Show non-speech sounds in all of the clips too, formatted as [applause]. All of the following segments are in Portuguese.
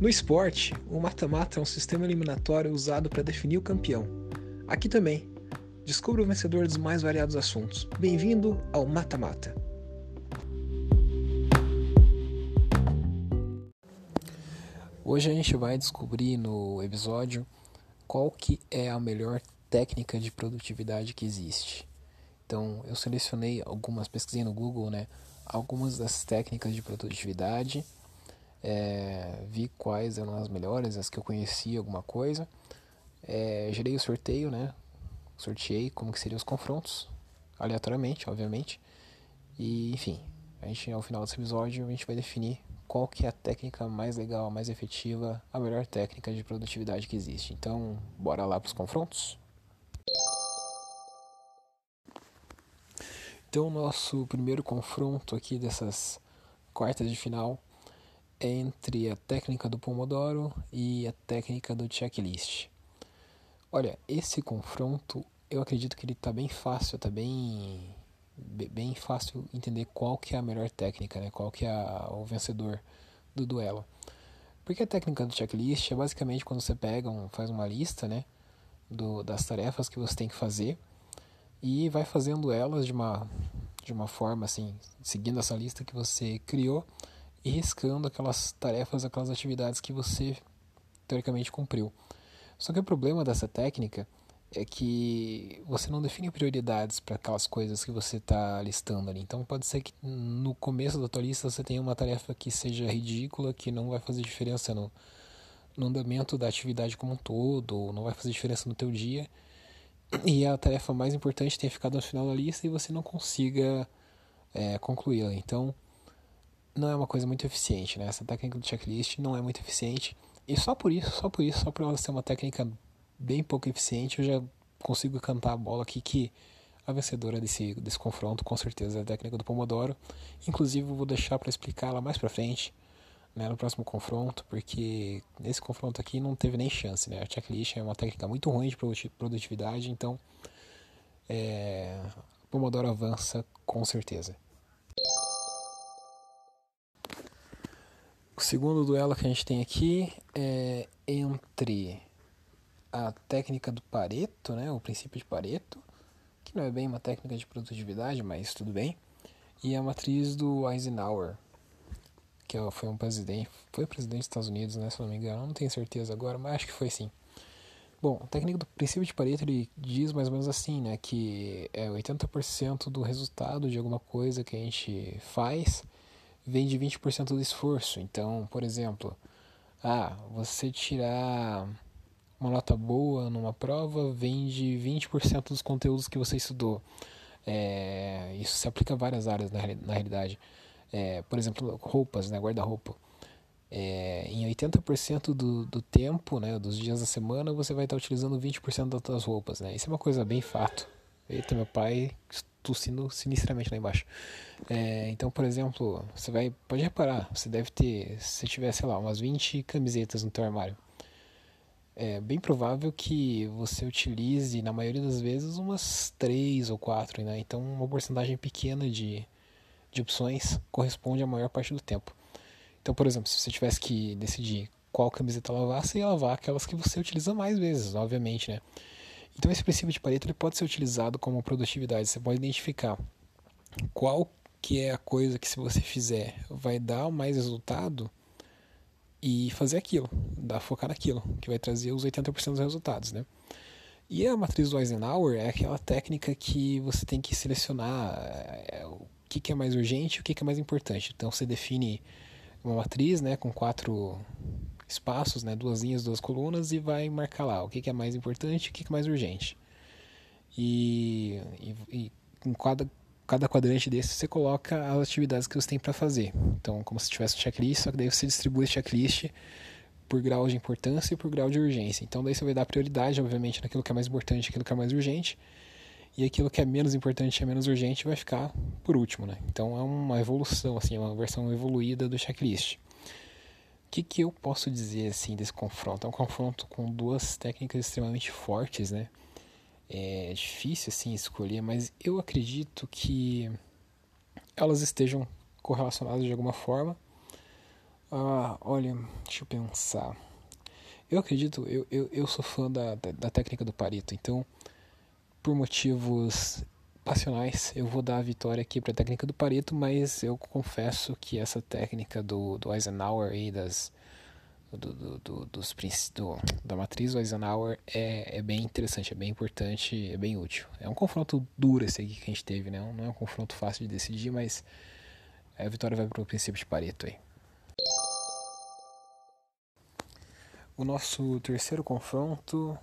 No esporte, o mata-mata é um sistema eliminatório usado para definir o campeão. Aqui também, descubra o vencedor dos mais variados assuntos. Bem-vindo ao Mata-Mata. Hoje a gente vai descobrir no episódio qual que é a melhor técnica de produtividade que existe. Então, eu selecionei algumas, pesquisei no Google, né, algumas das técnicas de produtividade é, vi quais eram as melhores, as que eu conhecia alguma coisa. É, gerei o sorteio, né? Sorteei como que seriam os confrontos, aleatoriamente, obviamente. E, enfim, a gente ao final desse episódio a gente vai definir qual que é a técnica mais legal, mais efetiva, a melhor técnica de produtividade que existe. Então, bora lá para os confrontos? Então, nosso primeiro confronto aqui dessas quartas de final entre a técnica do Pomodoro e a técnica do checklist. Olha, esse confronto eu acredito que ele está bem fácil, está bem bem fácil entender qual que é a melhor técnica, né? Qual que é a, o vencedor do duelo. Porque a técnica do checklist é basicamente quando você pega, um, faz uma lista, né, do, das tarefas que você tem que fazer e vai fazendo elas de uma de uma forma assim, seguindo essa lista que você criou riscando aquelas tarefas, aquelas atividades que você teoricamente cumpriu. Só que o problema dessa técnica é que você não define prioridades para aquelas coisas que você está listando ali. Então pode ser que no começo da tua lista você tenha uma tarefa que seja ridícula, que não vai fazer diferença no, no andamento da atividade como um todo, ou não vai fazer diferença no teu dia. E a tarefa mais importante tenha ficado no final da lista e você não consiga é, concluí-la. Então não é uma coisa muito eficiente, né? Essa técnica do checklist não é muito eficiente. E só por isso, só por isso, só por ela ser uma técnica bem pouco eficiente, eu já consigo cantar a bola aqui que a vencedora desse, desse confronto com certeza é a técnica do Pomodoro. Inclusive eu vou deixar para explicar ela mais para frente, né, no próximo confronto, porque nesse confronto aqui não teve nem chance, né? A checklist é uma técnica muito ruim de produtividade, então é, Pomodoro avança com certeza. O segundo duelo que a gente tem aqui é entre a técnica do Pareto, né, o princípio de Pareto, que não é bem uma técnica de produtividade, mas tudo bem, e a matriz do Eisenhower, que foi um presidente, foi presidente dos Estados Unidos, né, se não me engano, não tenho certeza agora, mas acho que foi sim. Bom, a técnica do princípio de Pareto ele diz mais ou menos assim, né, que é 80% do resultado de alguma coisa que a gente faz vem de 20% do esforço. Então, por exemplo, ah, você tirar uma nota boa numa prova vem de 20% dos conteúdos que você estudou. É, isso se aplica a várias áreas na, na realidade. É, por exemplo, roupas, né, guarda-roupa. É, em 80% do, do tempo, né, dos dias da semana, você vai estar utilizando 20% das suas roupas. Né? Isso é uma coisa bem fato. Eita, meu pai tossindo sinistramente lá embaixo. É, então, por exemplo, você vai. Pode reparar, você deve ter. Se tiver, sei lá, umas 20 camisetas no teu armário. É bem provável que você utilize, na maioria das vezes, umas 3 ou 4, né? Então, uma porcentagem pequena de, de opções corresponde à maior parte do tempo. Então, por exemplo, se você tivesse que decidir qual camiseta lavar, você ia lavar aquelas que você utiliza mais vezes, obviamente, né? Então esse princípio de Pareto ele pode ser utilizado como produtividade. Você pode identificar qual que é a coisa que se você fizer vai dar mais resultado e fazer aquilo, dar focar naquilo, que vai trazer os 80% dos resultados, né? E a matriz do Eisenhower é aquela técnica que você tem que selecionar é, o que, que é mais urgente e o que, que é mais importante. Então você define uma matriz né, com quatro espaços, né, duas linhas, duas colunas e vai marcar lá o que, que é mais importante e o que, que é mais urgente. E, e, e em cada, cada quadrante desse você coloca as atividades que você tem para fazer. Então, como se tivesse um checklist, só que daí você distribui esse checklist por grau de importância e por grau de urgência. Então, daí você vai dar prioridade, obviamente, naquilo que é mais importante, aquilo que é mais urgente, e aquilo que é menos importante e é menos urgente vai ficar por último, né? Então, é uma evolução, assim, é uma versão evoluída do checklist. Que, que eu posso dizer assim desse confronto? É um confronto com duas técnicas extremamente fortes, né? É difícil assim escolher, mas eu acredito que elas estejam correlacionadas de alguma forma. Ah, olha, deixa eu pensar. Eu acredito, eu, eu, eu sou fã da, da, da técnica do Pareto, então, por motivos passionais, eu vou dar a vitória aqui para a técnica do Pareto, mas eu confesso que essa técnica do, do Eisenhower e das do, do, do, dos, do, da matriz Eisenhower é, é bem interessante, é bem importante, é bem útil. É um confronto duro esse aqui que a gente teve, né? Não é um confronto fácil de decidir, mas a vitória vai para o princípio de Pareto aí. O nosso terceiro confronto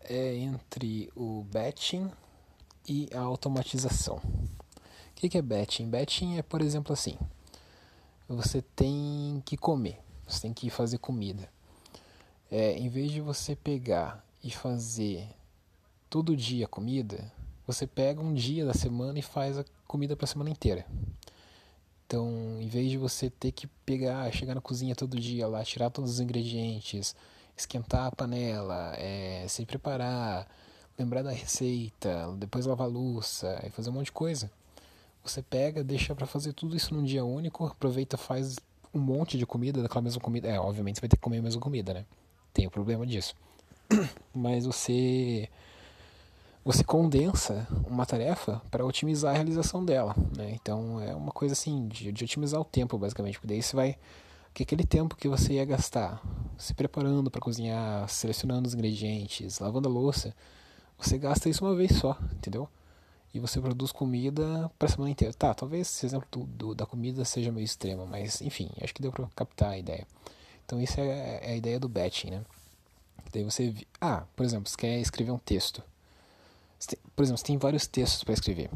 é entre o batching e a automatização. O que é batching? Batching é, por exemplo, assim: você tem que comer, você tem que fazer comida. É, em vez de você pegar e fazer todo dia comida, você pega um dia da semana e faz a comida para a semana inteira. Então, em vez de você ter que pegar, chegar na cozinha todo dia lá, tirar todos os ingredientes, esquentar a panela, é, se preparar, lembrar da receita, depois lavar louça e fazer um monte de coisa. Você pega, deixa para fazer tudo isso num dia único, aproveita, faz um monte de comida daquela mesma comida. É, obviamente você vai ter que comer a mesma comida, né? Tem o problema disso. [clears throat] Mas você você condensa uma tarefa para otimizar a realização dela. Né? Então é uma coisa assim de, de, otimizar o tempo, basicamente. Porque daí você vai. Que aquele tempo que você ia gastar se preparando para cozinhar, selecionando os ingredientes, lavando a louça, você gasta isso uma vez só, entendeu? E você produz comida para a semana inteira. Tá, talvez esse exemplo do, do, da comida seja meio extremo, mas enfim, acho que deu para captar a ideia. Então isso é, é a ideia do batching, né? Daí você. Ah, por exemplo, você quer escrever um texto por exemplo, você tem vários textos para escrever.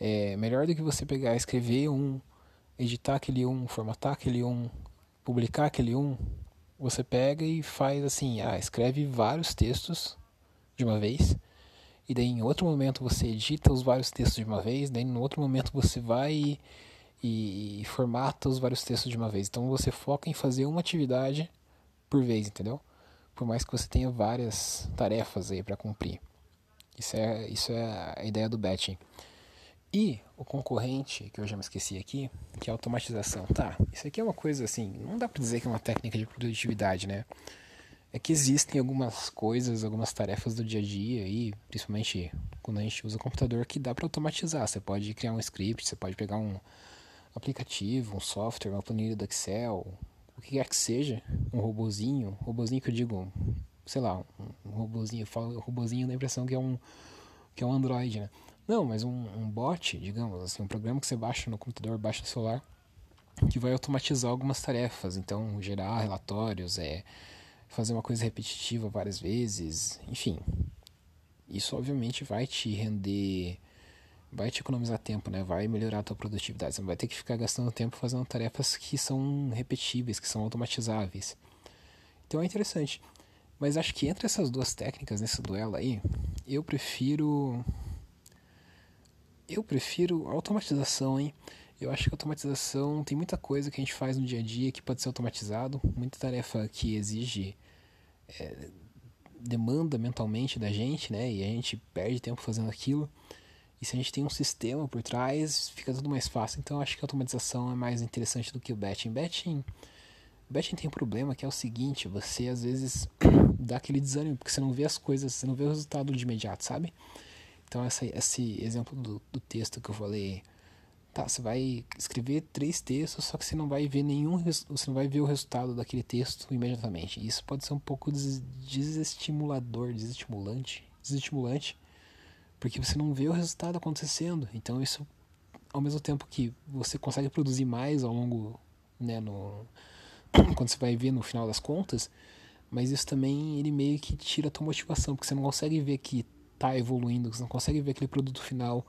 É melhor do que você pegar, escrever um, editar aquele um, formatar aquele um, publicar aquele um. Você pega e faz assim, ah, escreve vários textos de uma vez. E daí em outro momento você edita os vários textos de uma vez, daí em outro momento você vai e, e, formata os vários textos de uma vez. Então você foca em fazer uma atividade por vez, entendeu? Por mais que você tenha várias tarefas aí para cumprir. Isso é, isso é a ideia do batching. E o concorrente, que eu já me esqueci aqui, que é a automatização. Tá, isso aqui é uma coisa assim, não dá para dizer que é uma técnica de produtividade, né? É que existem algumas coisas, algumas tarefas do dia a dia e principalmente quando a gente usa o computador que dá para automatizar. Você pode criar um script, você pode pegar um aplicativo, um software, uma planilha do Excel, o que quer que seja, um robozinho, robozinho que eu digo sei lá, um, robozinho, eu falo robozinho na impressão que é um que é um Android, né? Não, mas um, um bot, digamos assim, um programa que você baixa no computador, baixa no celular, que vai automatizar algumas tarefas, então gerar relatórios, é fazer uma coisa repetitiva várias vezes, enfim. Isso obviamente vai te render, vai te economizar tempo, né? Vai melhorar a tua produtividade. Você não vai ter que ficar gastando tempo fazendo tarefas que são repetíveis, que são automatizáveis. Então é interessante. Mas acho que entre essas duas técnicas nesse duelo aí, eu prefiro. Eu prefiro automatização, hein? Eu acho que a automatização tem muita coisa que a gente faz no dia a dia que pode ser automatizado, muita tarefa que exige é, demanda mentalmente da gente, né? E a gente perde tempo fazendo aquilo. E se a gente tem um sistema por trás, fica tudo mais fácil. Então acho que a automatização é mais interessante do que o batching. Batching Batching tem um problema que é o seguinte, você às vezes [coughs] dá aquele desânimo, porque você não vê as coisas, você não vê o resultado de imediato, sabe? Então essa, esse exemplo do, do texto que eu falei, tá, você vai escrever três textos, só que você não vai ver nenhum, você não vai ver o resultado daquele texto imediatamente. Isso pode ser um pouco desestimulador, desestimulante, desestimulante, porque você não vê o resultado acontecendo. Então isso, ao mesmo tempo que você consegue produzir mais ao longo, né, no [coughs] quando você vai ver no final das contas, mas isso também ele meio que tira a tua motivação, porque você não consegue ver que tá evoluindo, você não consegue ver aquele produto final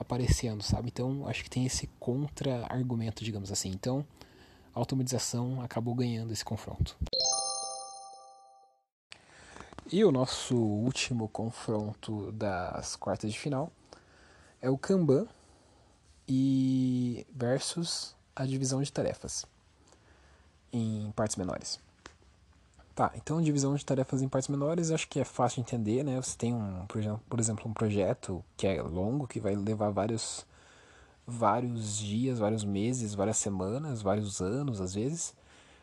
aparecendo, sabe? Então, acho que tem esse contra-argumento, digamos assim. Então, a automatização acabou ganhando esse confronto. E o nosso último confronto das quartas de final é o Kanban e versus a divisão de tarefas em partes menores. Tá, então divisão de tarefas em partes menores acho que é fácil de entender, né? Você tem um, por exemplo, um projeto que é longo, que vai levar vários vários dias, vários meses, várias semanas, vários anos às vezes.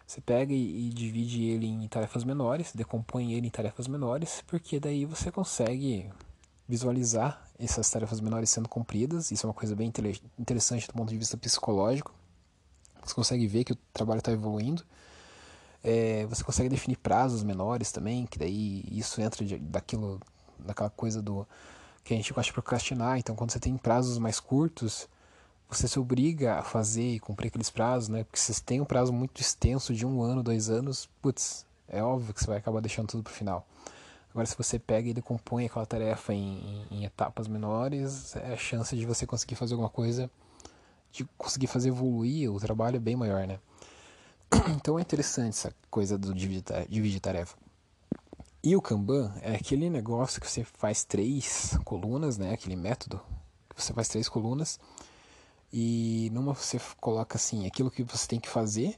Você pega e, e divide ele em tarefas menores, decompõe ele em tarefas menores, porque daí você consegue visualizar essas tarefas menores sendo cumpridas. Isso é uma coisa bem interessante do ponto de vista psicológico. Você consegue ver que o trabalho está evoluindo. É, você consegue definir prazos menores também, que daí isso entra de, daquilo, daquela coisa do que a gente gosta de procrastinar. Então, quando você tem prazos mais curtos, você se obriga a fazer e cumprir aqueles prazos, né? Porque se você tem um prazo muito extenso de um ano, dois anos, putz, é óbvio que você vai acabar deixando tudo para o final. Agora, se você pega e decompõe aquela tarefa em, em, em etapas menores, é a chance de você conseguir fazer alguma coisa, de conseguir fazer evoluir o trabalho é bem maior, né? [clears throat] Então é interessante essa coisa do dividir tarefa. E o Kanban é aquele negócio que você faz três colunas, né? Aquele método que você faz três colunas e numa você coloca assim aquilo que você tem que fazer,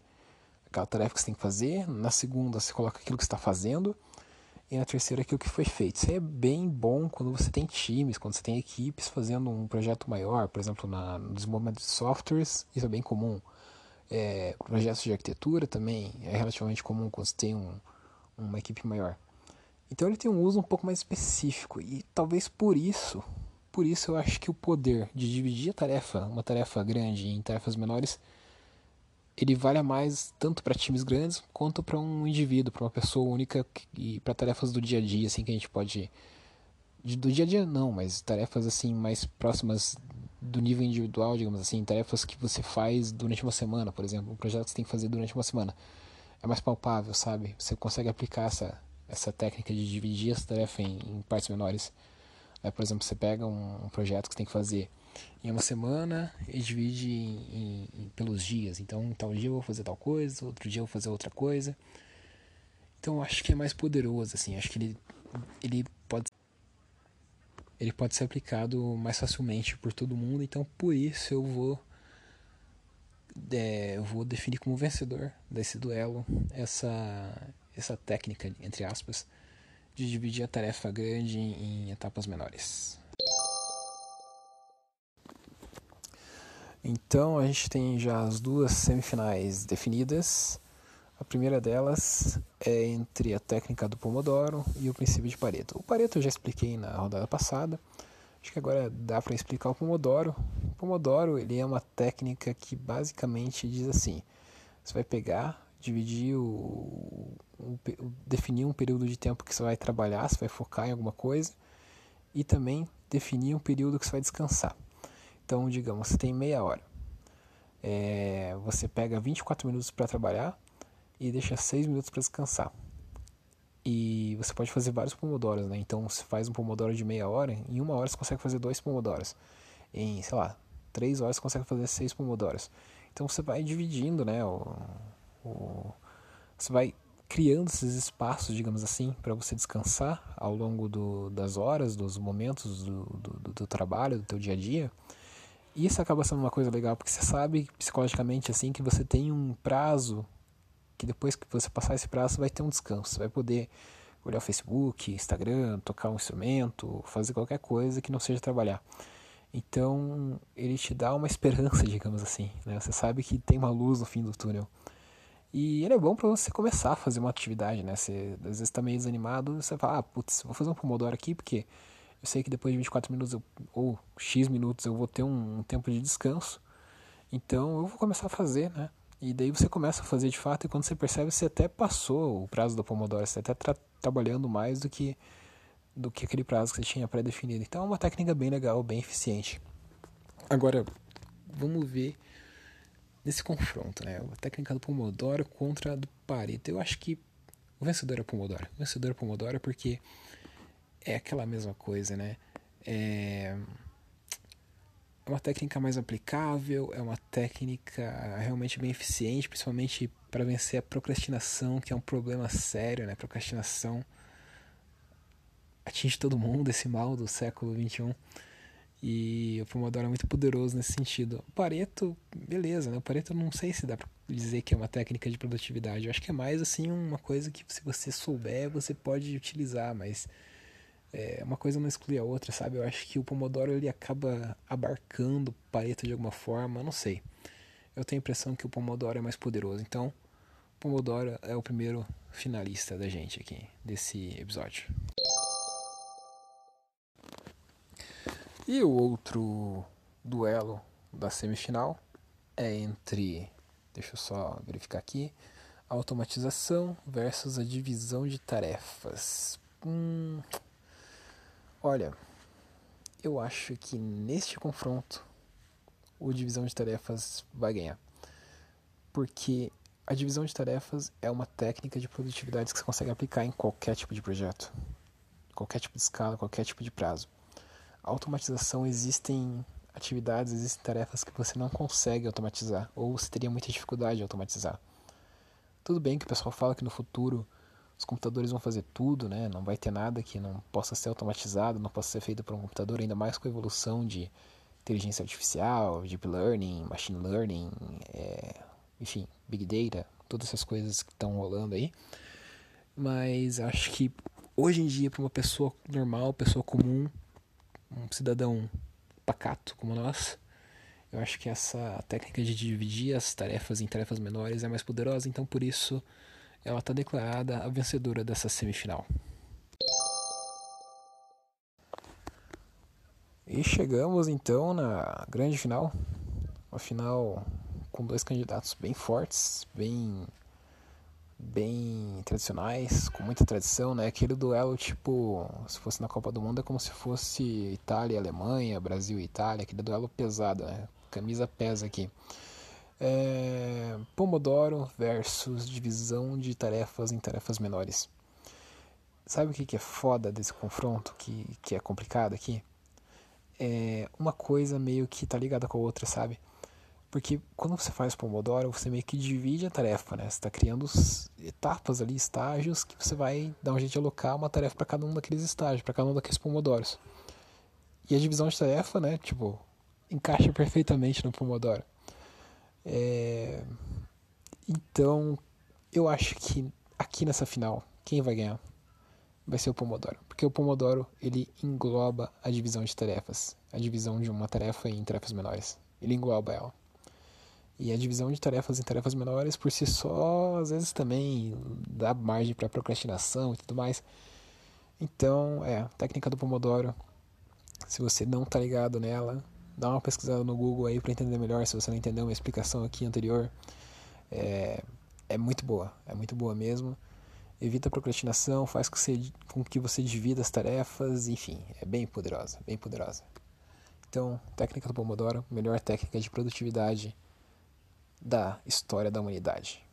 aquela tarefa que você tem que fazer. Na segunda você coloca aquilo que está fazendo e na terceira aquilo que foi feito. Isso é bem bom quando você tem times, quando você tem equipes fazendo um projeto maior, por exemplo, na, no desenvolvimento de softwares, isso é bem comum. É, projetos de arquitetura também é relativamente comum quando você tem um, uma equipe maior. Então ele tem um uso um pouco mais específico e talvez por isso, por isso eu acho que o poder de dividir a tarefa, uma tarefa grande em tarefas menores, ele vale mais tanto para times grandes quanto para um indivíduo, para uma pessoa única e para tarefas do dia a dia, assim que a gente pode do dia a dia não, mas tarefas assim mais próximas do nível individual, digamos assim, tarefas que você faz durante uma semana, por exemplo, um projeto que você tem que fazer durante uma semana. É mais palpável, sabe? Você consegue aplicar essa essa técnica de dividir essa tarefa em, em partes menores. É, por exemplo, você pega um, um, projeto que você tem que fazer em uma semana e divide em, em, pelos dias. Então, tal dia eu vou fazer tal coisa, outro dia eu vou fazer outra coisa. Então, acho que é mais poderoso, assim. Acho que ele, ele pode ele pode ser aplicado mais facilmente por todo mundo. Então, por isso eu vou é, eu vou definir como vencedor desse duelo essa essa técnica entre aspas de dividir a tarefa grande em etapas menores. Então a gente tem já as duas semifinais definidas. Primeira delas é entre a técnica do Pomodoro e o princípio de Pareto. O Pareto eu já expliquei na rodada passada. Acho que agora dá para explicar o Pomodoro. O Pomodoro ele é uma técnica que basicamente diz assim: você vai pegar, dividir o, definir um período de tempo que você vai trabalhar, você vai focar em alguma coisa, e também definir um período que você vai descansar. Então, digamos, você tem meia hora. É, você pega 24 minutos para trabalhar e deixa 6 minutos para descansar. E você pode fazer vários pomodoros, né? Então, você faz um pomodoro de meia hora, em uma hora você consegue fazer dois pomodoros. Em, sei lá, três horas você consegue fazer seis pomodoros. Então, você vai dividindo, né? O, o, você vai criando esses espaços, digamos assim, para você descansar ao longo do, das horas, dos momentos do, do, do, trabalho, do teu dia a dia. Isso acaba sendo uma coisa legal, porque você sabe psicologicamente assim que você tem um prazo, que depois que você passar esse prazo, vai ter um descanso. Você vai poder olhar o Facebook, Instagram, tocar um instrumento, fazer qualquer coisa que não seja trabalhar. Então, ele te dá uma esperança, [laughs] digamos assim. Né? Você sabe que tem uma luz no fim do túnel. E ele é bom para você começar a fazer uma atividade, né? Você às vezes está meio desanimado, você fala, ah, putz, vou fazer um pomodoro aqui porque eu sei que depois de 24 minutos eu, ou X minutos eu vou ter um, um, tempo de descanso. Então eu vou começar a fazer, né? E daí você começa a fazer de fato e quando você percebe você até passou o prazo do pomodoro, você até está trabalhando mais do que do que aquele prazo que você tinha pré-definido. Então é uma técnica bem legal, bem eficiente. Agora, vamos ver nesse confronto, né? A técnica do Pomodoro contra a do Pareto. Eu acho que o vencedor é o Pomodoro. O vencedor é o Pomodoro porque é aquela mesma coisa, né? É, é uma técnica mais aplicável, é uma técnica realmente bem eficiente, principalmente para vencer a procrastinação, que é um problema sério, né? Procrastinação atinge todo mundo, esse mal do século 21. E o Pomodoro é muito poderoso nesse sentido. O Pareto, beleza, né? O Pareto não sei se dá pra dizer que é uma técnica de produtividade. Eu acho que é mais assim uma coisa que se você souber, você pode utilizar, mas É, uma coisa não exclui a outra, sabe? Eu acho que o Pomodoro ele acaba abarcando o Pareto de alguma forma, não sei. Eu tenho a impressão que o Pomodoro é mais poderoso. Então, o Pomodoro é o primeiro finalista da gente aqui, desse episódio. E o outro duelo da semifinal é entre, deixa eu só verificar aqui, automatização versus a divisão de tarefas. Hum, olha, eu acho que neste confronto o divisão de tarefas vai ganhar. Porque a divisão de tarefas é uma técnica de produtividade que você consegue aplicar em qualquer tipo de projeto, qualquer tipo de escala, qualquer tipo de prazo. A automatização existem atividades, existem tarefas que você não consegue automatizar ou você teria muita dificuldade de automatizar. Tudo bem que o pessoal fala que no futuro os computadores vão fazer tudo, né? Não vai ter nada que não possa ser automatizado, não possa ser feito por um computador, ainda mais com a evolução de inteligência artificial, deep learning, machine learning, é, enfim, big data, todas essas coisas que estão rolando aí. Mas acho que hoje em dia para uma pessoa normal, pessoa comum, um cidadão pacato como nós, eu acho que essa técnica de dividir as tarefas em tarefas menores é mais poderosa, então por isso ela está declarada a vencedora dessa semifinal. E chegamos então na grande final, uma final com dois candidatos bem fortes, bem bem tradicionais, com muita tradição, né? Aquele duelo tipo, se fosse na Copa do Mundo é como se fosse Itália e Alemanha, Brasil e Itália, aquele duelo pesado, né? Camisa pesa aqui. É... Pomodoro versus divisão de tarefas em tarefas menores. Sabe o que, que é foda desse confronto, que, que é complicado aqui? É uma coisa meio que tá ligada com a outra, sabe? Porque quando você faz Pomodoro, você meio que divide a tarefa, né? Você está criando etapas ali, estágios, que você vai dar um jeito de alocar uma tarefa para cada um daqueles estágios, para cada um daqueles Pomodoros. E a divisão de tarefa, né? Tipo, encaixa perfeitamente no Pomodoro. É... Então, eu acho que aqui nessa final, quem vai ganhar vai ser o Pomodoro. Porque o Pomodoro, ele engloba a divisão de tarefas. A divisão de uma tarefa em tarefas menores. Ele engloba ela. E a divisão de tarefas em tarefas menores por si só, às vezes também dá margem para procrastinação e tudo mais. Então, é, técnica do Pomodoro. Se você não está ligado nela, dá uma pesquisada no Google aí para entender melhor. Se você não entendeu uma explicação aqui anterior, é, é muito boa, é muito boa mesmo. Evita a procrastinação, faz com que, você, com que você divida as tarefas, enfim, é bem poderosa, bem poderosa. Então, técnica do Pomodoro, melhor técnica de produtividade da história da humanidade.